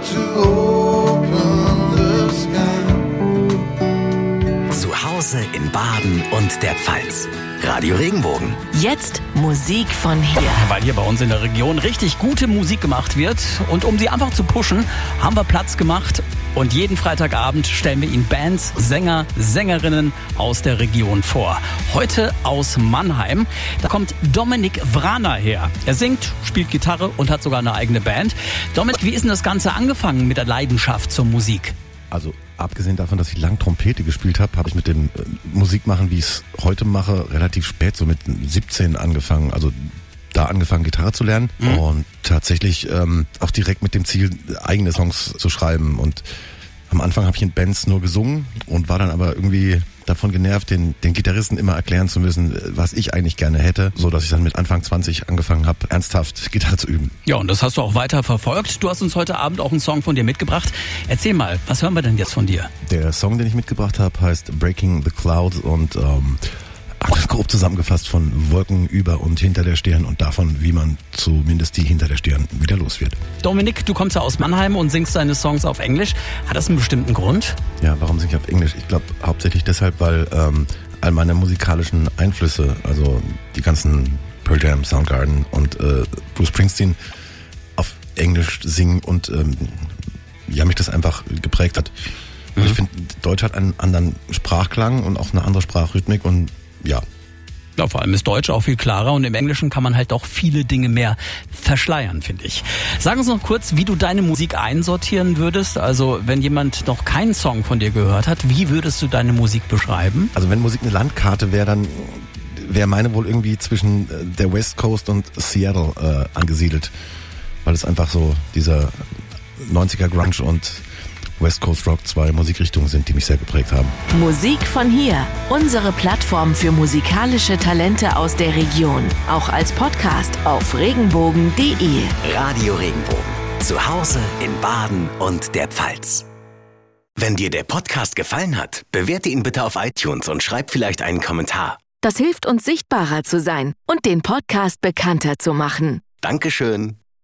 to open the sky. Zu Hause in Baden und der Pfalz. Radio Regenbogen. Jetzt Musik von hier. Weil hier bei uns in der Region richtig gute Musik gemacht wird. Und um sie einfach zu pushen, haben wir Platz gemacht. Und jeden Freitagabend stellen wir Ihnen Bands, Sänger, Sängerinnen aus der Region vor. Heute aus Mannheim. Da kommt Dominik Wraner her. Er singt, spielt Gitarre und hat sogar eine eigene Band. Dominik, wie ist denn das Ganze angefangen mit der Leidenschaft zur Musik? Also abgesehen davon, dass ich lang Trompete gespielt habe, habe ich mit dem äh, Musikmachen, wie ich es heute mache, relativ spät, so mit 17 angefangen. Also da angefangen, Gitarre zu lernen Mhm. und tatsächlich ähm, auch direkt mit dem Ziel, eigene Songs zu schreiben. Und am Anfang habe ich in Bands nur gesungen und war dann aber irgendwie davon genervt, den, den Gitarristen immer erklären zu müssen, was ich eigentlich gerne hätte, so dass ich dann mit Anfang 20 angefangen habe, ernsthaft Gitarre zu üben. Ja, und das hast du auch weiter verfolgt. Du hast uns heute Abend auch einen Song von dir mitgebracht. Erzähl mal, was hören wir denn jetzt von dir? Der Song, den ich mitgebracht habe, heißt Breaking the Clouds und ähm, grob zusammengefasst von Wolken über und hinter der Stirn und davon, wie man zumindest die hinter der Stirn wieder los wird. Dominik, du kommst ja aus Mannheim und singst deine Songs auf Englisch. Hat das einen bestimmten Grund? Ja, warum singe ich auf Englisch? Ich glaube hauptsächlich deshalb, weil ähm, all meine musikalischen Einflüsse, also die ganzen Pearl Jam, Soundgarden und äh, Bruce Springsteen auf Englisch singen und ähm, ja, mich das einfach geprägt hat. Und ich finde, Deutsch hat einen anderen Sprachklang und auch eine andere Sprachrhythmik und ja, Ja, vor allem ist Deutsch auch viel klarer und im Englischen kann man halt auch viele Dinge mehr verschleiern, finde ich. Sag uns noch kurz, wie du deine Musik einsortieren würdest. Also, wenn jemand noch keinen Song von dir gehört hat, wie würdest du deine Musik beschreiben? Also wenn Musik eine Landkarte wäre, dann wäre meine wohl irgendwie zwischen äh, der West Coast und Seattle äh, angesiedelt. Weil es einfach so dieser 90er Grunge und West Coast Rock zwei Musikrichtungen sind, die mich sehr geprägt haben. Musik von hier. Unsere Plattform für musikalische Talente aus der Region. Auch als Podcast auf regenbogen.de. Radio Regenbogen. Zu Hause in Baden und der Pfalz. Wenn dir der Podcast gefallen hat, bewerte ihn bitte auf iTunes und schreib vielleicht einen Kommentar. Das hilft uns sichtbarer zu sein und den Podcast bekannter zu machen. Dankeschön.